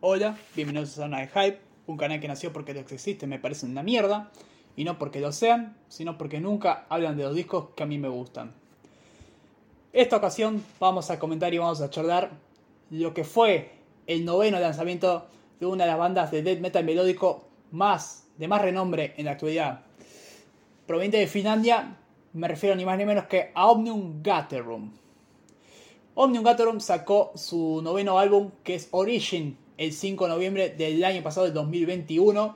Hola, bienvenidos a Zona de Hype, un canal que nació porque los que existen me parecen una mierda, y no porque lo sean, sino porque nunca hablan de los discos que a mí me gustan. Esta ocasión vamos a comentar y vamos a charlar lo que fue el noveno lanzamiento de una de las bandas de death metal melódico más de más renombre en la actualidad. Proveniente de Finlandia, me refiero ni más ni menos que a Omnium Gatherum. Omnium Gatherum sacó su noveno álbum que es Origin el 5 de noviembre del año pasado, del 2021,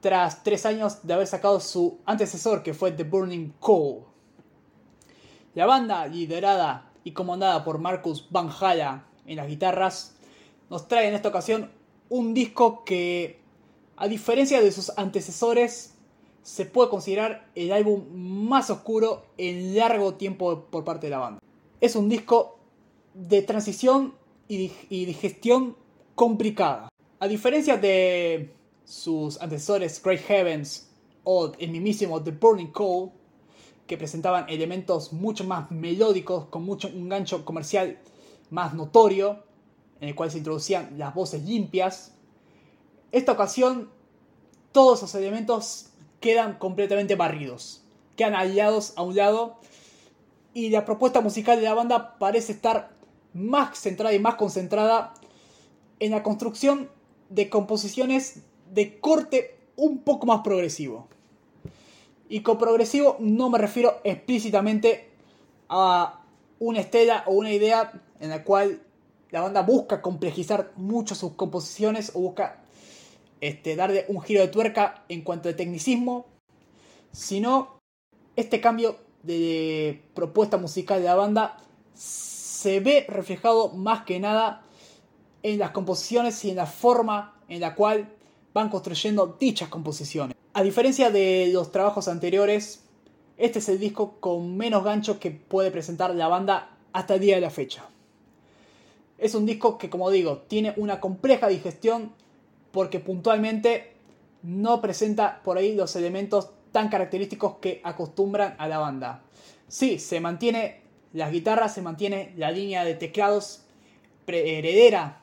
tras tres años de haber sacado su antecesor que fue The Burning Coal. La banda, liderada y comandada por Marcus Van Hala en las guitarras, nos trae en esta ocasión un disco que, a diferencia de sus antecesores, se puede considerar el álbum más oscuro en largo tiempo por parte de la banda. Es un disco de transición y de gestión complicada. A diferencia de sus antecesores Great Heavens o el mismísimo The Burning Coal, que presentaban elementos mucho más melódicos, con mucho un gancho comercial más notorio, en el cual se introducían las voces limpias. Esta ocasión, todos esos elementos quedan completamente barridos, quedan aliados a un lado, y la propuesta musical de la banda parece estar más centrada y más concentrada en la construcción de composiciones de corte un poco más progresivo. Y con progresivo no me refiero explícitamente a una estela o una idea en la cual la banda busca complejizar mucho sus composiciones o busca este, darle un giro de tuerca en cuanto a tecnicismo, sino este cambio de propuesta musical de la banda se ve reflejado más que nada en las composiciones y en la forma en la cual van construyendo dichas composiciones. A diferencia de los trabajos anteriores, este es el disco con menos gancho que puede presentar la banda hasta el día de la fecha. Es un disco que, como digo, tiene una compleja digestión porque puntualmente no presenta por ahí los elementos tan característicos que acostumbran a la banda. Sí, se mantiene las guitarras, se mantiene la línea de teclados heredera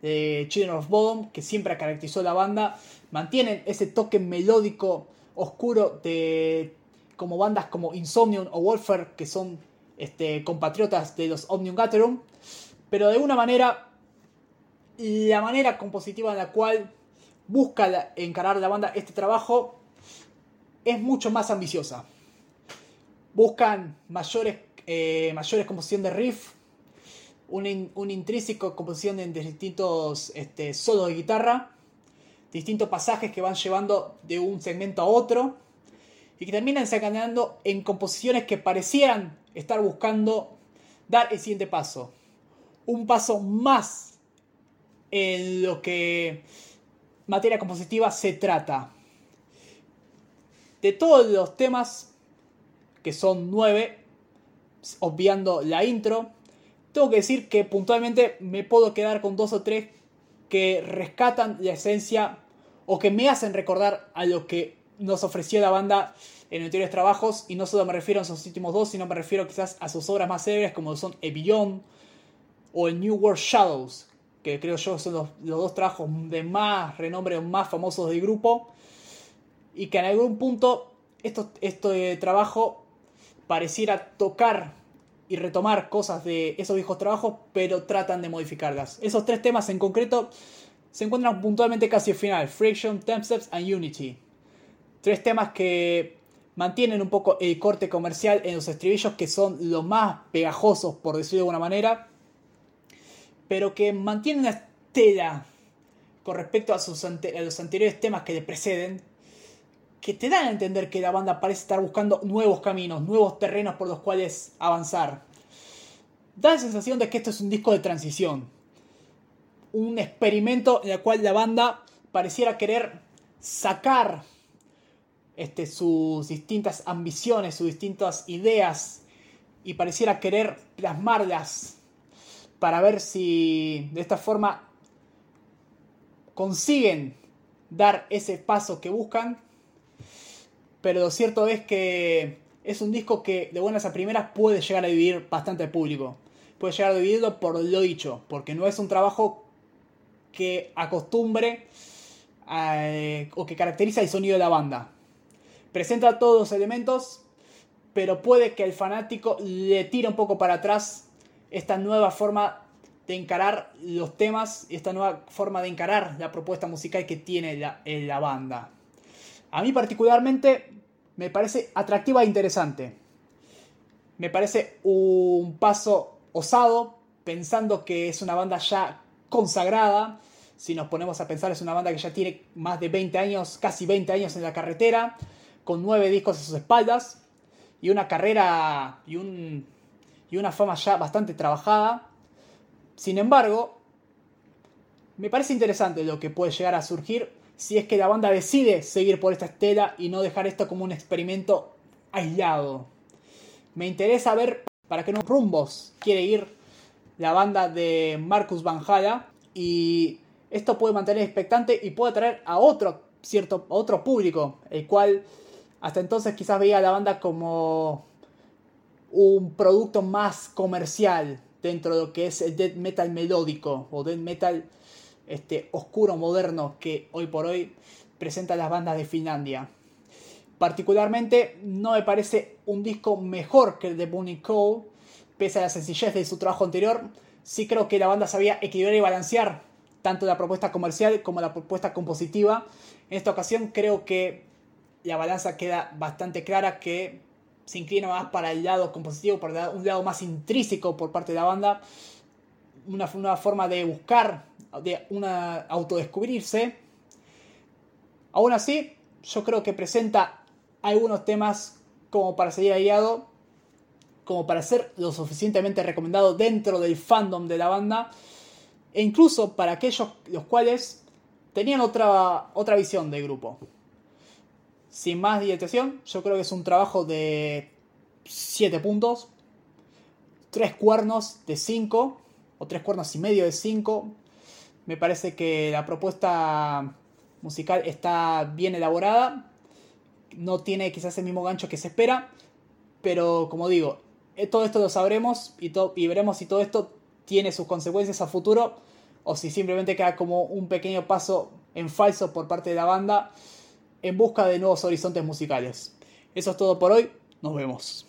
de Children of Bodom, que siempre caracterizó la banda, mantienen ese toque melódico oscuro de como bandas como Insomnium o Wolfer, que son este, compatriotas de los Omnium Gatherum, pero de una manera, la manera compositiva en la cual busca encarar la banda este trabajo es mucho más ambiciosa. Buscan mayores, eh, mayores composición de riff, un, intrínseco composición de distintos este, solos de guitarra, distintos pasajes que van llevando de un segmento a otro y que terminan sacando en composiciones que parecieran estar buscando dar el siguiente paso. Un paso más en lo que materia compositiva se trata. De todos los temas, que son nueve, obviando la intro, tengo que decir que puntualmente me puedo quedar con dos o tres que rescatan la esencia o que me hacen recordar a lo que nos ofreció la banda en anteriores trabajos y no solo me refiero a sus últimos dos, sino me refiero quizás a sus obras más célebres como son Evion o el New World Shadows, que creo yo son los, dos trabajos de más renombre o más famosos del grupo y que en algún punto esto, este trabajo pareciera tocar y retomar cosas de esos viejos trabajos, pero tratan de modificarlas. Esos tres temas en concreto se encuentran puntualmente casi al final: Friction, Steps and Unity. Tres temas que mantienen un poco el corte comercial en los estribillos, que son los más pegajosos, por decirlo de alguna manera, pero que mantienen una estela con respecto a, a los anteriores temas que le preceden, que te dan a entender que la banda parece estar buscando nuevos caminos, nuevos terrenos por los cuales avanzar. Da la sensación de que esto es un disco de transición. Un experimento en el cual la banda pareciera querer sacar este, sus distintas ambiciones, sus distintas ideas y pareciera querer plasmarlas para ver si de esta forma consiguen dar ese paso que buscan pero lo cierto es que es un disco que de buenas a primeras puede llegar a vivir bastante público. puede llegar a dividirlo por lo dicho, porque no es un trabajo que acostumbre eh, o que caracteriza el sonido de la banda. Presenta todos los elementos, pero puede que el fanático le tire un poco para atrás esta nueva forma de encarar los temas y esta nueva forma de encarar la propuesta musical que tiene la banda. A mí particularmente me parece atractiva e interesante. Me parece un paso osado, pensando que es una banda ya consagrada. Si nos ponemos a pensar, es una banda que ya tiene más de 20 años, casi 20 años en la carretera, con 9 discos a sus espaldas y una carrera y, un, y una fama ya bastante trabajada. Sin embargo, me parece interesante lo que puede llegar a surgir si es que la banda decide seguir por esta estela y no dejar esto como un experimento aislado. Me interesa ver para qué rumbos quiere ir la banda de Marcus Van Hala y esto puede mantener expectante y puede atraer a otro cierto otro público, el cual hasta entonces quizás veía a la banda como un producto más comercial dentro de lo que es el death metal melódico o death metal este, oscuro moderno que hoy por hoy presenta las bandas de Finlandia. Particularmente no me parece un disco mejor que el de Bunny Cole, pese a la sencillez de su trabajo anterior. Sí creo que la banda sabía equilibrar y balancear tanto la propuesta comercial como la propuesta compositiva. En esta ocasión creo que la balanza queda bastante clara que se inclina más para el lado compositivo, para un lado más intrínseco por parte de la banda, una, una forma de buscar, de una autodescubrirse. Aún así, yo creo que presenta algunos temas como para seguir aliado, como para ser lo suficientemente recomendado dentro del fandom de la banda, e incluso para aquellos los cuales tenían otra, otra visión del grupo. Sin más dilatación, yo creo que es un trabajo de 7 puntos, 3 cuernos de 5, o 3 cuernos y medio de 5. Me parece que la propuesta musical está bien elaborada, no tiene quizás el mismo gancho que se espera, pero como digo, eh, todo esto lo sabremos y, y veremos si todo esto tiene sus consecuencias a futuro o si simplemente queda como un pequeño paso en falso por parte de la banda en busca de nuevos horizontes musicales. Eso es todo por hoy, nos vemos.